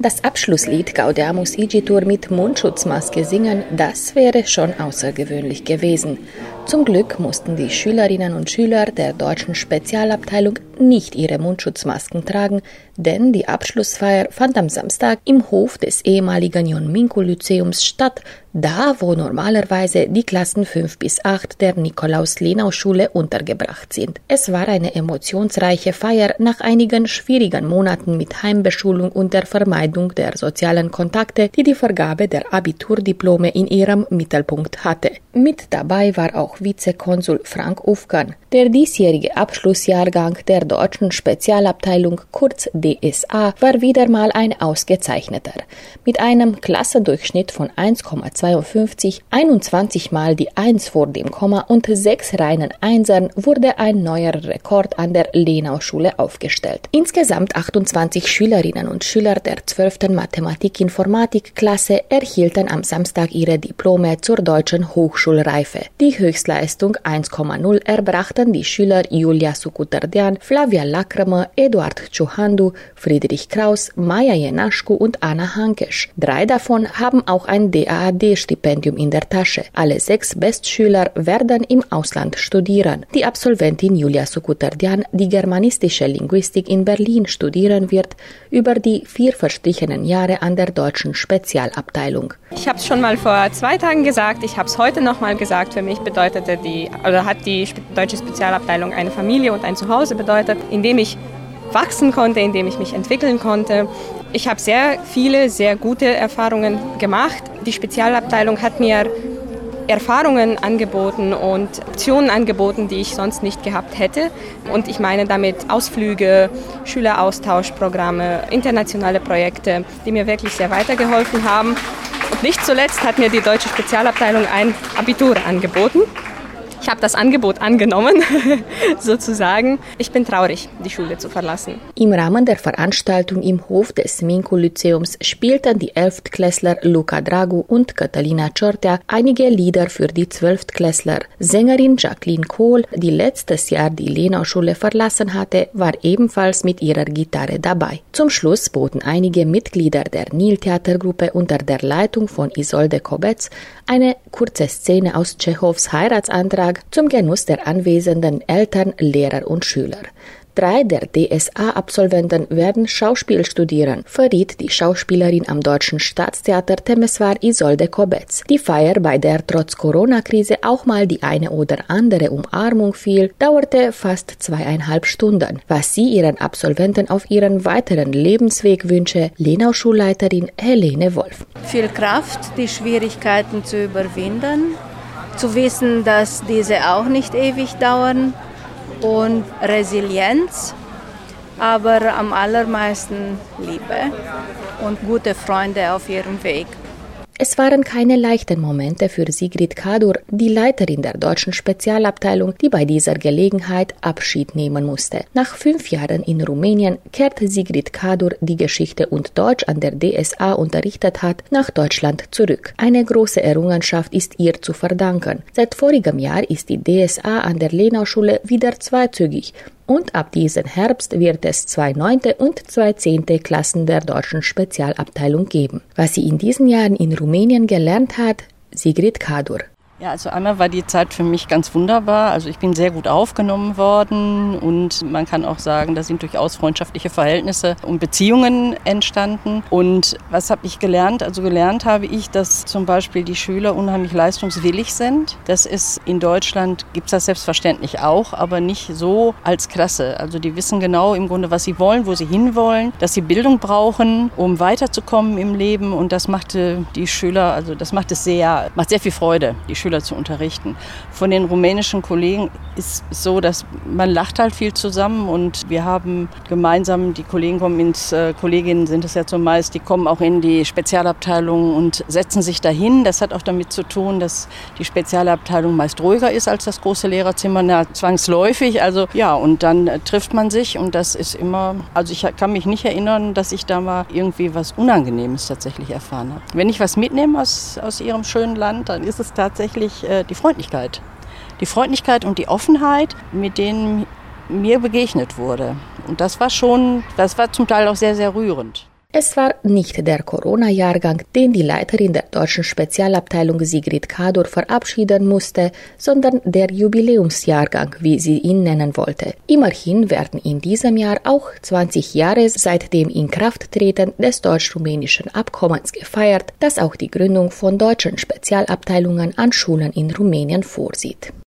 Das Abschlusslied Gaudamus Igitur mit Mundschutzmaske singen, das wäre schon außergewöhnlich gewesen. Zum Glück mussten die Schülerinnen und Schüler der deutschen Spezialabteilung nicht ihre Mundschutzmasken tragen, denn die Abschlussfeier fand am Samstag im Hof des ehemaligen Jon Minko Lyzeums statt, da wo normalerweise die Klassen 5 bis 8 der Nikolaus-Lenau-Schule untergebracht sind. Es war eine emotionsreiche Feier nach einigen schwierigen Monaten mit Heimbeschulung und der Vermeidung der sozialen Kontakte, die die Vergabe der Abiturdiplome in ihrem Mittelpunkt hatte. Mit dabei war auch Vizekonsul Frank Ufkan. Der diesjährige Abschlussjahrgang der deutschen Spezialabteilung kurz DSA war wieder mal ein ausgezeichneter. Mit einem Klassendurchschnitt von 1,52, 21 mal die 1 vor dem Komma und sechs reinen Einsern wurde ein neuer Rekord an der Lenau-Schule aufgestellt. Insgesamt 28 Schülerinnen und Schüler der 12. Mathematik-Informatik-Klasse erhielten am Samstag ihre Diplome zur deutschen Hochschulreife. Die Höchstleistung 1,0 erbrachten die Schüler Julia Sukutardian, Flavia Lakrama, Eduard Chuhandu, Friedrich Kraus, Maja Jenaschku und Anna Hankesch. Drei davon haben auch ein DAAD-Stipendium in der Tasche. Alle sechs Bestschüler werden im Ausland studieren. Die Absolventin Julia Sukutardian, die germanistische Linguistik in Berlin studieren wird, über die vier verstrichenen Jahre an der deutschen Spezialabteilung. Ich habe es schon mal vor zwei Tagen gesagt, ich habe es heute noch mal gesagt. Für mich bedeutete die, oder hat die deutsche Spezialabteilung eine Familie und ein Zuhause bedeutet, in dem ich wachsen konnte, in dem ich mich entwickeln konnte. Ich habe sehr viele, sehr gute Erfahrungen gemacht. Die Spezialabteilung hat mir Erfahrungen angeboten und Optionen angeboten, die ich sonst nicht gehabt hätte. Und ich meine damit Ausflüge, Schüleraustauschprogramme, internationale Projekte, die mir wirklich sehr weitergeholfen haben. Nicht zuletzt hat mir die deutsche Spezialabteilung ein Abitur angeboten. Ich habe das Angebot angenommen, sozusagen. Ich bin traurig, die Schule zu verlassen. Im Rahmen der Veranstaltung im Hof des Minko-Lyzeums spielten die Elftklässler Luca Dragu und Catalina Ciortea einige Lieder für die Zwölftklässler. Sängerin Jacqueline Kohl, die letztes Jahr die Lenau-Schule verlassen hatte, war ebenfalls mit ihrer Gitarre dabei. Zum Schluss boten einige Mitglieder der Nil-Theatergruppe unter der Leitung von Isolde Kobetz eine kurze Szene aus Tschechows Heiratsantrag zum Genuss der anwesenden Eltern, Lehrer und Schüler. Drei der DSA-Absolventen werden Schauspiel studieren, verriet die Schauspielerin am Deutschen Staatstheater Temeswar Isolde Kobetz. Die Feier, bei der trotz Corona-Krise auch mal die eine oder andere Umarmung fiel, dauerte fast zweieinhalb Stunden. Was sie ihren Absolventen auf ihren weiteren Lebensweg wünsche, Lenau-Schulleiterin Helene Wolf. Viel Kraft, die Schwierigkeiten zu überwinden, zu wissen, dass diese auch nicht ewig dauern und Resilienz, aber am allermeisten Liebe und gute Freunde auf ihrem Weg. Es waren keine leichten Momente für Sigrid Kadur, die Leiterin der deutschen Spezialabteilung, die bei dieser Gelegenheit Abschied nehmen musste. Nach fünf Jahren in Rumänien kehrte Sigrid Kadur, die Geschichte und Deutsch an der DSA unterrichtet hat, nach Deutschland zurück. Eine große Errungenschaft ist ihr zu verdanken. Seit vorigem Jahr ist die DSA an der Lenau-Schule wieder zweizügig und ab diesem Herbst wird es zwei neunte und zwei zehnte Klassen der deutschen Spezialabteilung geben. Was sie in diesen Jahren in Rumänien gelernt hat, Sigrid Kadur. Ja, also einmal war die Zeit für mich ganz wunderbar. Also ich bin sehr gut aufgenommen worden und man kann auch sagen, da sind durchaus freundschaftliche Verhältnisse und Beziehungen entstanden. Und was habe ich gelernt? Also gelernt habe ich, dass zum Beispiel die Schüler unheimlich leistungswillig sind. Das ist in Deutschland, gibt es das selbstverständlich auch, aber nicht so als Klasse. Also die wissen genau im Grunde, was sie wollen, wo sie hinwollen, dass sie Bildung brauchen, um weiterzukommen im Leben. Und das machte die Schüler, also das macht es sehr, macht sehr viel Freude. Die Schüler Schüler zu unterrichten. Von den rumänischen Kollegen ist so, dass man lacht halt viel zusammen und wir haben gemeinsam, die Kollegen kommen ins, äh, Kolleginnen sind es ja zumeist, die kommen auch in die Spezialabteilung und setzen sich dahin. Das hat auch damit zu tun, dass die Spezialabteilung meist ruhiger ist als das große Lehrerzimmer, na, zwangsläufig. Also ja, und dann äh, trifft man sich und das ist immer, also ich kann mich nicht erinnern, dass ich da mal irgendwie was Unangenehmes tatsächlich erfahren habe. Wenn ich was mitnehme aus, aus Ihrem schönen Land, dann ist es tatsächlich äh, die Freundlichkeit. Die Freundlichkeit und die Offenheit, mit denen mir begegnet wurde. Und das war schon, das war zum Teil auch sehr, sehr rührend. Es war nicht der Corona-Jahrgang, den die Leiterin der deutschen Spezialabteilung Sigrid Kador verabschieden musste, sondern der Jubiläumsjahrgang, wie sie ihn nennen wollte. Immerhin werden in diesem Jahr auch 20 Jahre seit dem Inkrafttreten des deutsch-rumänischen Abkommens gefeiert, das auch die Gründung von deutschen Spezialabteilungen an Schulen in Rumänien vorsieht.